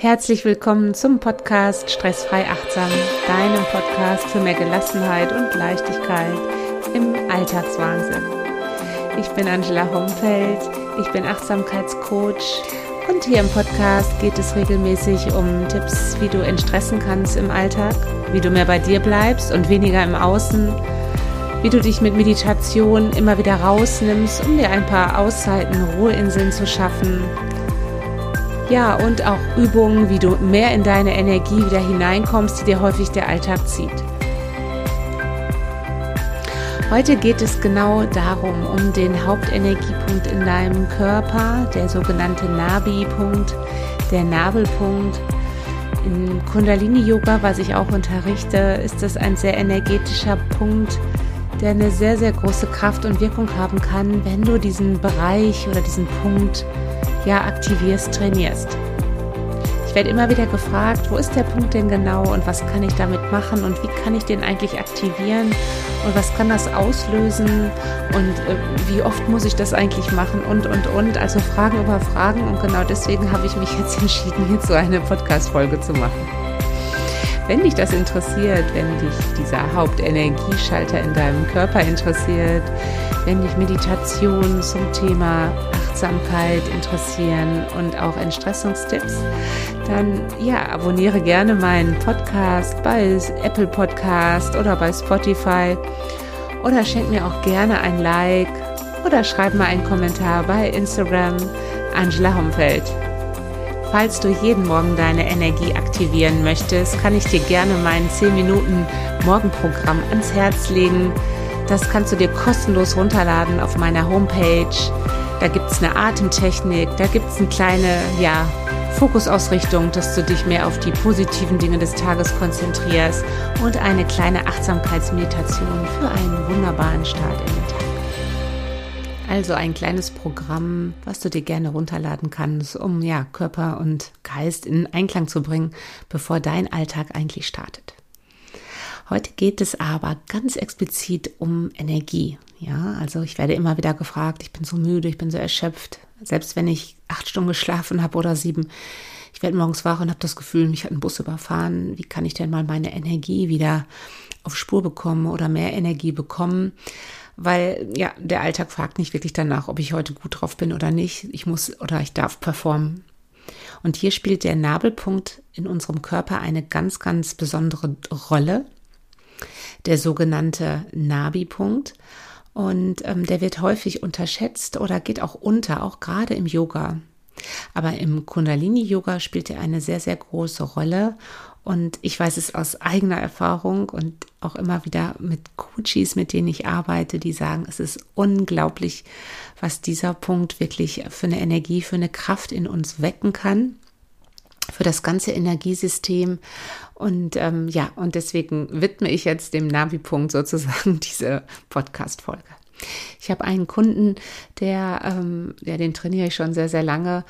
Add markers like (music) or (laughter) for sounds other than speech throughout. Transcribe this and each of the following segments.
Herzlich willkommen zum Podcast Stressfrei Achtsam, deinem Podcast für mehr Gelassenheit und Leichtigkeit im Alltagswahnsinn. Ich bin Angela Homfeld, ich bin Achtsamkeitscoach und hier im Podcast geht es regelmäßig um Tipps, wie du entstressen kannst im Alltag, wie du mehr bei dir bleibst und weniger im Außen, wie du dich mit Meditation immer wieder rausnimmst, um dir ein paar Auszeiten, Ruheinseln zu schaffen ja, und auch Übungen, wie du mehr in deine Energie wieder hineinkommst, die dir häufig der Alltag zieht. Heute geht es genau darum, um den Hauptenergiepunkt in deinem Körper, der sogenannte Nabi-Punkt, der Nabelpunkt. Im Kundalini-Yoga, was ich auch unterrichte, ist das ein sehr energetischer Punkt, der eine sehr, sehr große Kraft und Wirkung haben kann, wenn du diesen Bereich oder diesen Punkt ja aktivierst, trainierst. Ich werde immer wieder gefragt, wo ist der Punkt denn genau und was kann ich damit machen und wie kann ich den eigentlich aktivieren und was kann das auslösen und äh, wie oft muss ich das eigentlich machen und, und, und. Also Fragen über Fragen und genau deswegen habe ich mich jetzt (laughs) entschieden, hierzu eine Podcast-Folge zu machen. Wenn dich das interessiert, wenn dich dieser Hauptenergieschalter in deinem Körper interessiert, wenn dich Meditation zum Thema Achtsamkeit interessieren und auch Entstressungstipps, dann ja, abonniere gerne meinen Podcast bei Apple Podcast oder bei Spotify oder schenk mir auch gerne ein Like oder schreib mal einen Kommentar bei Instagram Angela Homfeld. Falls du jeden Morgen deine Energie aktivieren möchtest, kann ich dir gerne mein 10 Minuten Morgenprogramm ans Herz legen. Das kannst du dir kostenlos runterladen auf meiner Homepage da gibt es eine Atemtechnik, da gibt es eine kleine, ja, Fokusausrichtung, dass du dich mehr auf die positiven Dinge des Tages konzentrierst und eine kleine Achtsamkeitsmeditation für einen wunderbaren Start in den Tag. Also ein kleines Programm, was du dir gerne runterladen kannst, um ja Körper und Geist in Einklang zu bringen, bevor dein Alltag eigentlich startet. Heute geht es aber ganz explizit um Energie. Ja, also ich werde immer wieder gefragt, ich bin so müde, ich bin so erschöpft, selbst wenn ich acht Stunden geschlafen habe oder sieben. Ich werde morgens wach und habe das Gefühl, mich hat ein Bus überfahren. Wie kann ich denn mal meine Energie wieder auf Spur bekommen oder mehr Energie bekommen? Weil ja, der Alltag fragt nicht wirklich danach, ob ich heute gut drauf bin oder nicht. Ich muss oder ich darf performen. Und hier spielt der Nabelpunkt in unserem Körper eine ganz, ganz besondere Rolle. Der sogenannte Nabi-Punkt. Und ähm, der wird häufig unterschätzt oder geht auch unter, auch gerade im Yoga. Aber im Kundalini-Yoga spielt er eine sehr, sehr große Rolle. Und ich weiß es aus eigener Erfahrung und auch immer wieder mit Coaches, mit denen ich arbeite, die sagen, es ist unglaublich, was dieser Punkt wirklich für eine Energie, für eine Kraft in uns wecken kann für das ganze Energiesystem. Und ähm, ja, und deswegen widme ich jetzt dem Navi-Punkt sozusagen (laughs) diese Podcast-Folge. Ich habe einen Kunden, der, ähm, ja, den trainiere ich schon sehr, sehr lange.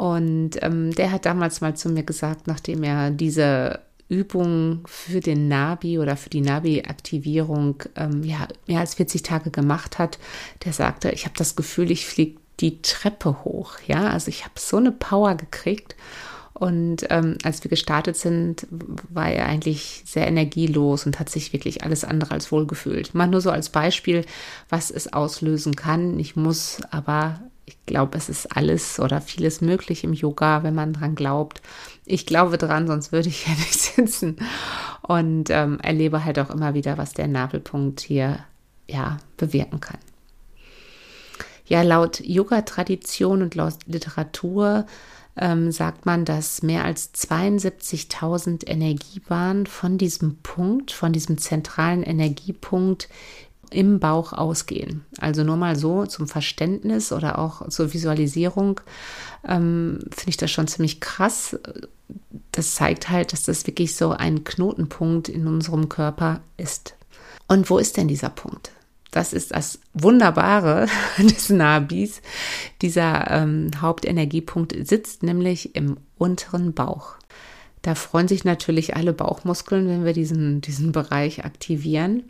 Und ähm, der hat damals mal zu mir gesagt, nachdem er diese Übung für den Nabi oder für die Nabi-Aktivierung ähm, ja, mehr als 40 Tage gemacht hat, der sagte, ich habe das Gefühl, ich fliege die Treppe hoch. Ja, also ich habe so eine Power gekriegt. Und ähm, als wir gestartet sind, war er eigentlich sehr energielos und hat sich wirklich alles andere als wohl gefühlt. Mal nur so als Beispiel, was es auslösen kann. Ich muss, aber ich glaube, es ist alles oder vieles möglich im Yoga, wenn man dran glaubt. Ich glaube dran, sonst würde ich ja (laughs) nicht sitzen. Und ähm, erlebe halt auch immer wieder, was der Nabelpunkt hier ja bewirken kann. Ja, laut Yoga-Tradition und laut Literatur ähm, sagt man, dass mehr als 72.000 Energiebahnen von diesem Punkt, von diesem zentralen Energiepunkt im Bauch ausgehen. Also nur mal so zum Verständnis oder auch zur Visualisierung ähm, finde ich das schon ziemlich krass. Das zeigt halt, dass das wirklich so ein Knotenpunkt in unserem Körper ist. Und wo ist denn dieser Punkt? das ist das Wunderbare (laughs) des Nabis. Dieser ähm, Hauptenergiepunkt sitzt nämlich im unteren Bauch. Da freuen sich natürlich alle Bauchmuskeln, wenn wir diesen, diesen Bereich aktivieren.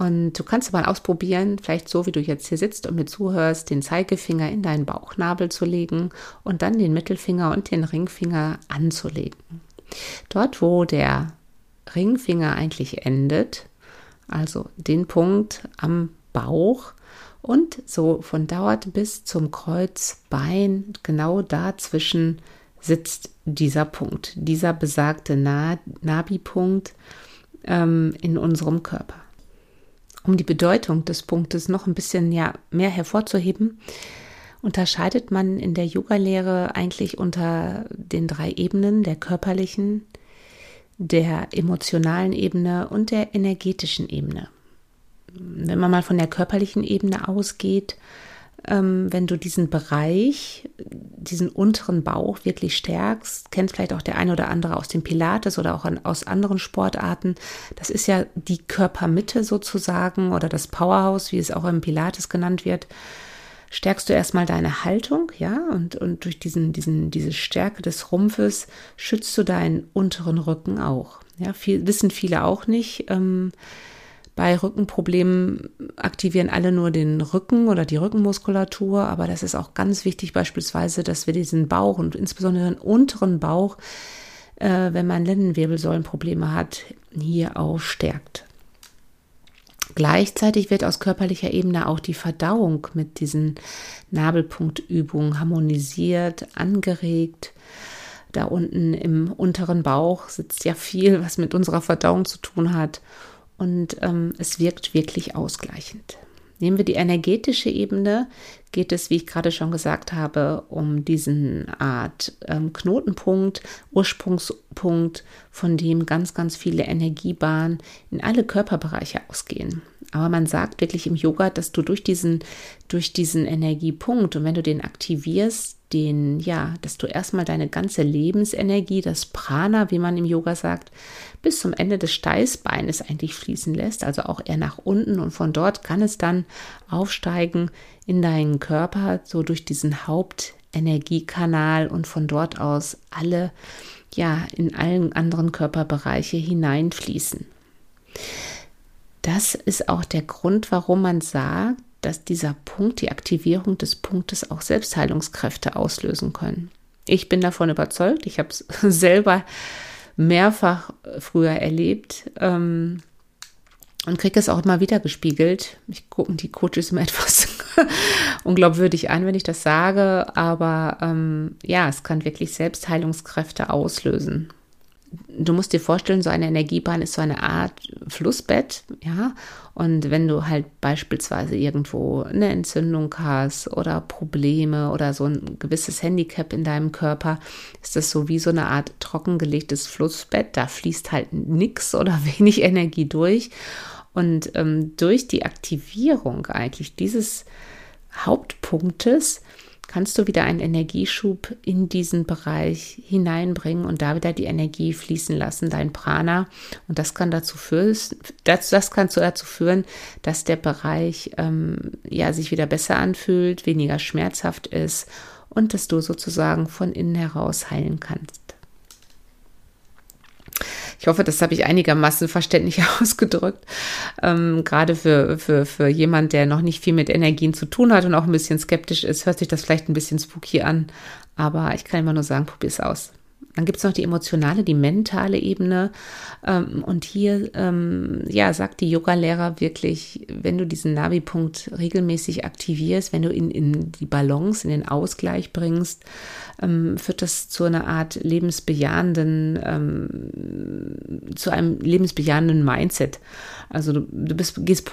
Und du kannst mal ausprobieren, vielleicht so wie du jetzt hier sitzt und mir zuhörst, den Zeigefinger in deinen Bauchnabel zu legen und dann den Mittelfinger und den Ringfinger anzulegen. Dort, wo der Ringfinger eigentlich endet, also den Punkt am Bauch und so von dort bis zum Kreuzbein, genau dazwischen sitzt dieser Punkt, dieser besagte Nabi-Punkt ähm, in unserem Körper. Um die Bedeutung des Punktes noch ein bisschen ja, mehr hervorzuheben, unterscheidet man in der Yoga-Lehre eigentlich unter den drei Ebenen der körperlichen, der emotionalen Ebene und der energetischen Ebene. Wenn man mal von der körperlichen Ebene ausgeht, wenn du diesen Bereich, diesen unteren Bauch wirklich stärkst, kennt vielleicht auch der eine oder andere aus dem Pilates oder auch an, aus anderen Sportarten. Das ist ja die Körpermitte sozusagen oder das Powerhouse, wie es auch im Pilates genannt wird stärkst du erstmal deine Haltung, ja, und, und durch diesen, diesen, diese Stärke des Rumpfes schützt du deinen unteren Rücken auch. Ja, viel, wissen viele auch nicht. Ähm, bei Rückenproblemen aktivieren alle nur den Rücken oder die Rückenmuskulatur, aber das ist auch ganz wichtig beispielsweise, dass wir diesen Bauch und insbesondere den unteren Bauch, äh, wenn man Lendenwirbelsäulenprobleme hat, hier auch stärkt. Gleichzeitig wird aus körperlicher Ebene auch die Verdauung mit diesen Nabelpunktübungen harmonisiert, angeregt. Da unten im unteren Bauch sitzt ja viel, was mit unserer Verdauung zu tun hat. Und ähm, es wirkt wirklich ausgleichend. Nehmen wir die energetische Ebene, geht es, wie ich gerade schon gesagt habe, um diesen Art ähm, Knotenpunkt, Ursprungspunkt, von dem ganz, ganz viele Energiebahnen in alle Körperbereiche ausgehen. Aber man sagt wirklich im Yoga, dass du durch diesen, durch diesen Energiepunkt und wenn du den aktivierst, den, ja, dass du erstmal deine ganze Lebensenergie, das Prana, wie man im Yoga sagt, bis zum Ende des Steißbeines eigentlich fließen lässt, also auch eher nach unten und von dort kann es dann aufsteigen in deinen Körper, so durch diesen Hauptenergiekanal und von dort aus alle, ja, in allen anderen Körperbereiche hineinfließen. Das ist auch der Grund, warum man sagt, dass dieser Punkt, die Aktivierung des Punktes auch Selbstheilungskräfte auslösen können. Ich bin davon überzeugt, ich habe es (laughs) selber mehrfach früher erlebt ähm, und kriege es auch immer wieder gespiegelt. Ich gucke die Coaches immer (laughs) etwas unglaubwürdig an, wenn ich das sage, aber ähm, ja, es kann wirklich Selbstheilungskräfte auslösen du musst dir vorstellen, so eine Energiebahn ist so eine Art Flussbett, ja. Und wenn du halt beispielsweise irgendwo eine Entzündung hast oder Probleme oder so ein gewisses Handicap in deinem Körper, ist das so wie so eine Art trockengelegtes Flussbett. Da fließt halt nichts oder (laughs) wenig Energie durch. Und ähm, durch die Aktivierung eigentlich dieses Hauptpunktes kannst du wieder einen Energieschub in diesen Bereich hineinbringen und da wieder die Energie fließen lassen, dein Prana. Und das kann dazu führen, das, das kann dazu führen, dass der Bereich ähm, ja sich wieder besser anfühlt, weniger schmerzhaft ist und dass du sozusagen von innen heraus heilen kannst. Ich hoffe, das habe ich einigermaßen verständlich (laughs) ausgedrückt. Ähm, gerade für, für, für jemand, der noch nicht viel mit Energien zu tun hat und auch ein bisschen skeptisch ist, hört sich das vielleicht ein bisschen spooky an. Aber ich kann immer nur sagen, probier es aus. Dann gibt es noch die emotionale, die mentale Ebene. Ähm, und hier, ähm, ja, sagt die Yoga-Lehrer wirklich, wenn du diesen Navi-Punkt regelmäßig aktivierst, wenn du ihn in die Balance, in den Ausgleich bringst, ähm, führt das zu einer Art lebensbejahenden, ähm, zu einem lebensbejahenden Mindset. Also du, du bist, gehst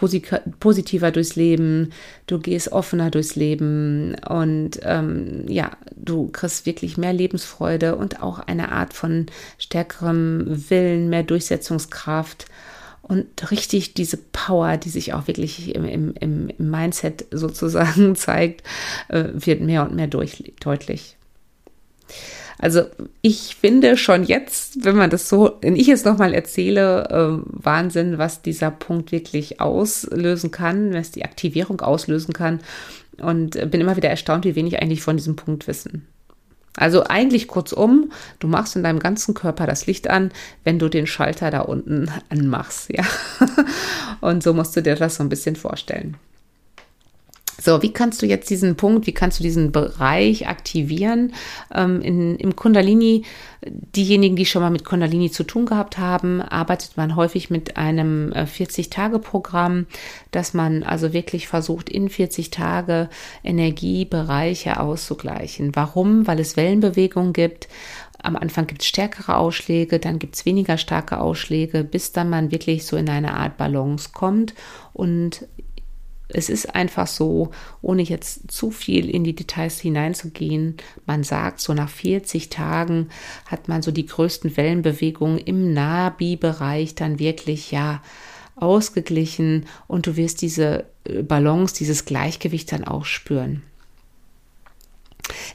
positiver durchs Leben, du gehst offener durchs Leben und ähm, ja, du kriegst wirklich mehr Lebensfreude und auch eine Art von stärkerem Willen, mehr Durchsetzungskraft und richtig diese Power, die sich auch wirklich im, im, im Mindset sozusagen (laughs) zeigt, äh, wird mehr und mehr durch, deutlich. Also ich finde schon jetzt, wenn man das so, wenn ich es nochmal erzähle, äh, Wahnsinn, was dieser Punkt wirklich auslösen kann, was die Aktivierung auslösen kann. Und bin immer wieder erstaunt, wie wenig eigentlich von diesem Punkt wissen. Also eigentlich kurzum, du machst in deinem ganzen Körper das Licht an, wenn du den Schalter da unten anmachst, ja. (laughs) Und so musst du dir das so ein bisschen vorstellen. So, wie kannst du jetzt diesen Punkt, wie kannst du diesen Bereich aktivieren? Ähm, in, Im Kundalini, diejenigen, die schon mal mit Kundalini zu tun gehabt haben, arbeitet man häufig mit einem 40-Tage-Programm, äh, dass man also wirklich versucht, in 40 Tage Energiebereiche auszugleichen. Warum? Weil es Wellenbewegungen gibt. Am Anfang gibt es stärkere Ausschläge, dann gibt es weniger starke Ausschläge, bis dann man wirklich so in eine Art Balance kommt und es ist einfach so, ohne jetzt zu viel in die Details hineinzugehen, man sagt, so nach 40 Tagen hat man so die größten Wellenbewegungen im Nabi-Bereich dann wirklich, ja, ausgeglichen und du wirst diese äh, Balance, dieses Gleichgewicht dann auch spüren.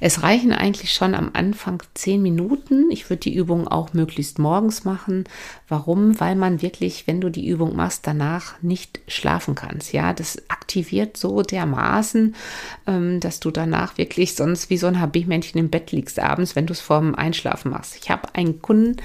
Es reichen eigentlich schon am Anfang zehn Minuten. Ich würde die Übung auch möglichst morgens machen. Warum? Weil man wirklich, wenn du die Übung machst, danach nicht schlafen kannst. Ja, das aktiviert so dermaßen, ähm, dass du danach wirklich sonst wie so ein HB-Männchen im Bett liegst abends, wenn du es vorm Einschlafen machst. Ich habe einen Kunden,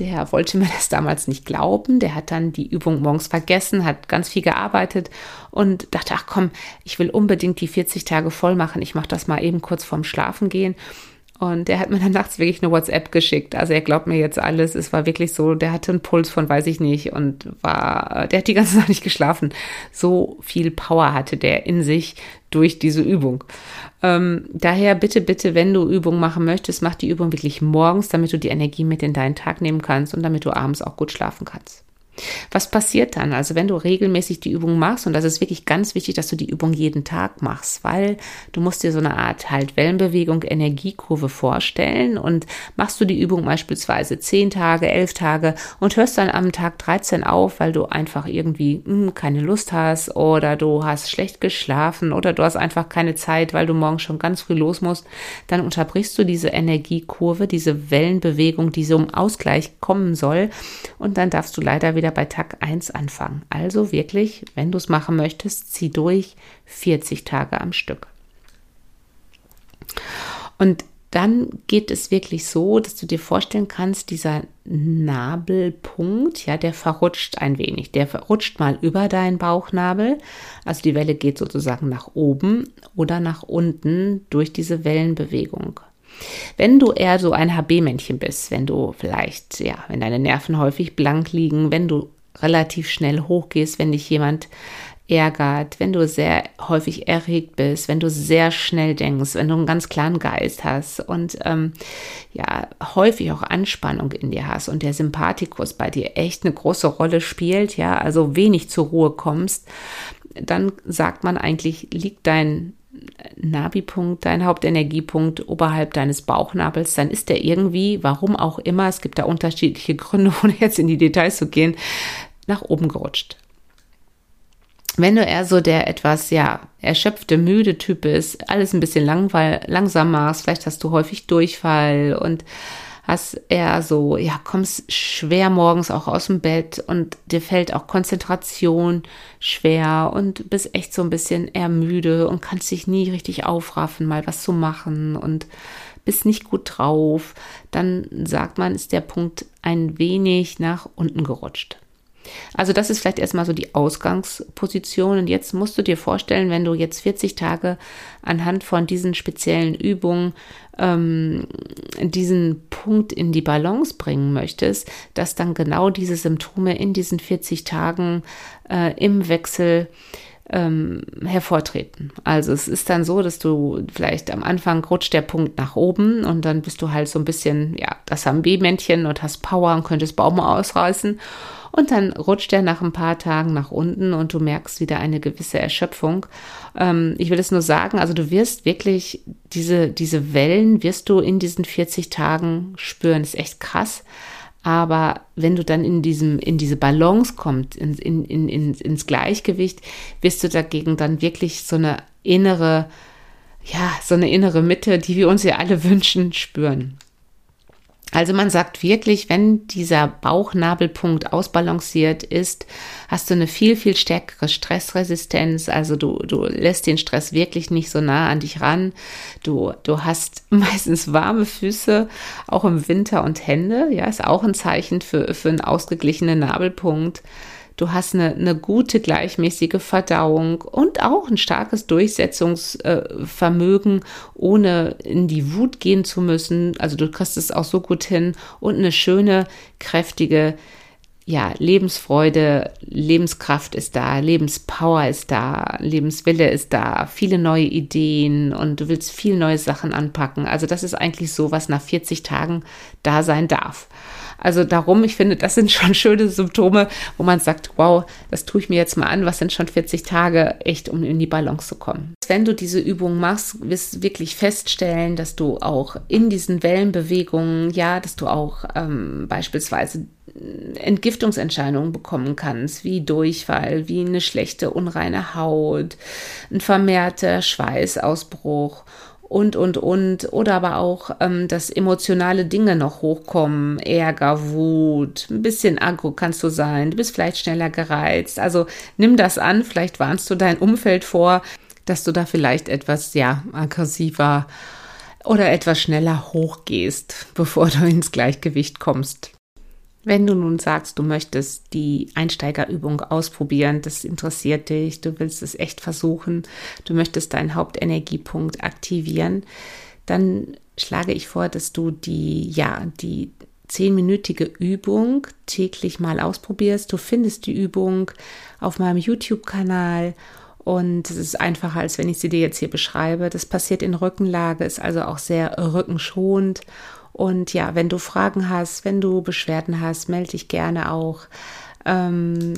der wollte mir das damals nicht glauben. Der hat dann die Übung morgens vergessen, hat ganz viel gearbeitet und dachte, ach komm, ich will unbedingt die 40 Tage voll machen. Ich mache das mal eben kurz vorm Schlafen gehen. Und der hat mir dann nachts wirklich eine WhatsApp geschickt. Also er glaubt mir jetzt alles. Es war wirklich so, der hatte einen Puls von weiß ich nicht und war, der hat die ganze (laughs) Nacht nicht geschlafen. So viel Power hatte der in sich durch diese Übung. Ähm, daher bitte, bitte, wenn du Übungen machen möchtest, mach die Übung wirklich morgens, damit du die Energie mit in deinen Tag nehmen kannst und damit du abends auch gut schlafen kannst. Was passiert dann? Also wenn du regelmäßig die Übung machst, und das ist wirklich ganz wichtig, dass du die Übung jeden Tag machst, weil du musst dir so eine Art halt Wellenbewegung, Energiekurve vorstellen und machst du die Übung beispielsweise 10 Tage, 11 Tage und hörst dann am Tag 13 auf, weil du einfach irgendwie mh, hm, keine Lust hast oder du hast schlecht geschlafen oder du hast einfach keine Zeit, weil du morgen schon ganz früh los musst, dann unterbrichst du diese Energiekurve, diese Wellenbewegung, die so im Ausgleich kommen soll und dann darfst du leider wieder wieder bei Tag 1 anfangen. Also wirklich, wenn du es machen möchtest, zieh durch 40 Tage am Stück. Und dann geht es wirklich so, dass du dir vorstellen kannst, dieser Nabelpunkt, ja, der verrutscht ein wenig. Der verrutscht mal über deinen Bauchnabel. Also die Welle geht sozusagen nach oben oder nach unten durch diese Wellenbewegung. Wenn du eher so ein HB-Männchen bist, wenn du vielleicht, ja, wenn deine Nerven häufig blank liegen, wenn du relativ schnell hochgehst, wenn dich jemand ärgert, wenn du sehr häufig erregt bist, wenn du sehr schnell denkst, wenn du einen ganz klaren Geist hast und ähm, ja häufig auch Anspannung in dir hast und der Sympathikus bei dir echt eine große Rolle spielt, ja, also wenig zur Ruhe kommst, dann sagt man eigentlich, liegt dein Nabi-Punkt, dein Hauptenergiepunkt oberhalb deines Bauchnabels, dann ist der irgendwie, warum auch immer, es gibt da unterschiedliche Gründe, (laughs) ohne jetzt in die Details zu gehen, nach oben gerutscht. Wenn du eher so der etwas, ja, erschöpfte, müde Typ bist, alles ein bisschen langweil, langsam machst, vielleicht hast du häufig Durchfall und hast eher so, ja, kommst schwer morgens auch aus dem Bett und dir fällt auch Konzentration schwer und bist echt so ein bisschen eher müde und kannst dich nie richtig aufraffen, mal was zu machen und bist nicht gut drauf, dann sagt man, ist der Punkt ein wenig nach unten gerutscht. Also das ist vielleicht erstmal so die Ausgangsposition. Und jetzt musst du dir vorstellen, wenn du jetzt 40 Tage anhand von diesen speziellen Übungen ähm, diesen Punkt in die Balance bringen möchtest, dass dann genau diese Symptome in diesen 40 Tagen äh, im Wechsel ähm, hervortreten. Also es ist dann so, dass du vielleicht am Anfang rutscht der Punkt nach oben und dann bist du halt so ein bisschen, ja, das haben B-Männchen und hast Power und könntest Baum ausreißen. Und dann rutscht er nach ein paar Tagen nach unten und du merkst wieder eine gewisse Erschöpfung. Ähm, ich will es nur sagen, also du wirst wirklich diese, diese Wellen wirst du in diesen 40 Tagen spüren. Das ist echt krass. Aber wenn du dann in diesem, in diese Balance kommst, in, in, in, ins Gleichgewicht, wirst du dagegen dann wirklich so eine innere, ja, so eine innere Mitte, die wir uns ja alle (laughs) wünschen, spüren. Also man sagt wirklich, wenn dieser Bauchnabelpunkt ausbalanciert ist, hast du eine viel, viel stärkere Stressresistenz. Also du, du lässt den Stress wirklich nicht so nah an dich ran. Du, du hast (laughs) meistens warme Füße, auch im Winter und Hände. Ja, ist auch ein Zeichen für, für einen ausgeglichenen Nabelpunkt. Du hast eine, eine gute, gleichmäßige Verdauung und auch ein starkes Durchsetzungsvermögen, ohne in die Wut gehen zu müssen. Also du kriegst es auch so gut hin und eine schöne, kräftige ja, Lebensfreude, Lebenskraft ist da, Lebenspower ist da, Lebenswille ist da, viele neue Ideen und du willst viel neue Sachen anpacken. Also das ist eigentlich so, was nach 40 Tagen da sein darf. Also darum, ich finde, das sind schon schöne Symptome, wo man sagt, wow, das tue ich mir jetzt mal an, was sind schon 40 Tage echt, um in die Balance zu kommen. Wenn du diese Übung machst, wirst du wirklich feststellen, dass du auch in diesen Wellenbewegungen, ja, dass du auch ähm, beispielsweise Entgiftungsentscheidungen bekommen kannst, wie Durchfall, wie eine schlechte, unreine Haut, ein vermehrter Schweißausbruch und, und, und. Oder aber auch, ähm, dass emotionale Dinge noch hochkommen. Ärger, Wut, ein bisschen aggro kannst du sein. Du bist vielleicht schneller gereizt. Also nimm das an. Vielleicht warnst du dein Umfeld vor, dass du da vielleicht etwas, ja, aggressiver oder etwas schneller hochgehst, (laughs) bevor du ins Gleichgewicht kommst. Wenn du nun sagst, du möchtest die Einsteigerübung ausprobieren, das interessiert dich, du willst es echt versuchen, du möchtest deinen Hauptenergiepunkt aktivieren, dann schlage ich vor, dass du die, ja, die zehnminütige Übung täglich mal ausprobierst. Du findest die Übung auf meinem YouTube-Kanal und es ist einfacher, als wenn ich sie dir jetzt hier beschreibe. Das passiert in Rückenlage, ist also auch sehr rückenschonend und ja, wenn du Fragen hast, wenn du Beschwerden hast, melde dich gerne auch. Ähm,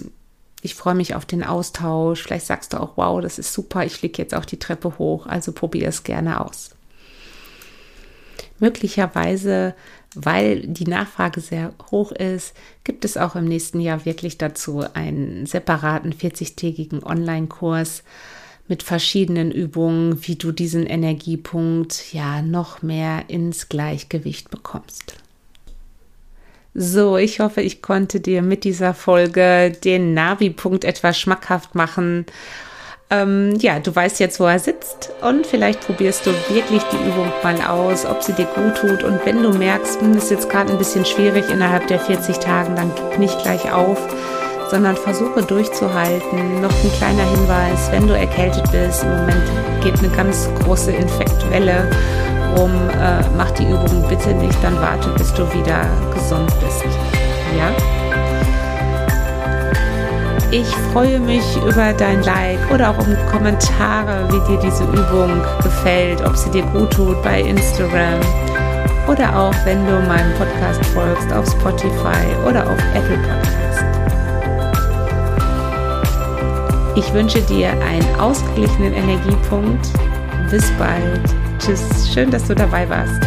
ich freue mich auf den Austausch. Vielleicht sagst du auch, wow, das ist super, ich fliege jetzt auch die Treppe hoch. Also probier es gerne aus. Möglicherweise, weil die Nachfrage sehr hoch ist, gibt es auch im nächsten Jahr wirklich dazu einen separaten 40-tägigen Online-Kurs mit verschiedenen Übungen, wie du diesen Energiepunkt ja noch mehr ins Gleichgewicht bekommst. So, ich hoffe, ich konnte dir mit dieser Folge den Navi-Punkt etwas schmackhaft machen. Ähm, ja, du weißt jetzt, wo er sitzt und vielleicht probierst du wirklich die Übung mal aus, ob sie dir gut tut. Und wenn du merkst, hm, ist jetzt gerade ein bisschen schwierig innerhalb der 40 Tagen, dann gib nicht gleich auf sondern versuche durchzuhalten. Noch ein kleiner Hinweis, wenn du erkältet bist, im Moment geht eine ganz große Infektwelle rum, äh, mach die Übung bitte nicht, dann warte, bis du wieder gesund bist. Ja? Ich freue mich über dein Like oder auch um Kommentare, wie dir diese Übung gefällt, ob sie dir gut tut bei Instagram oder auch wenn du meinem Podcast folgst auf Spotify oder auf Apple Podcast. Ich wünsche dir einen ausgeglichenen Energiepunkt. Bis bald. Tschüss. Schön, dass du dabei warst.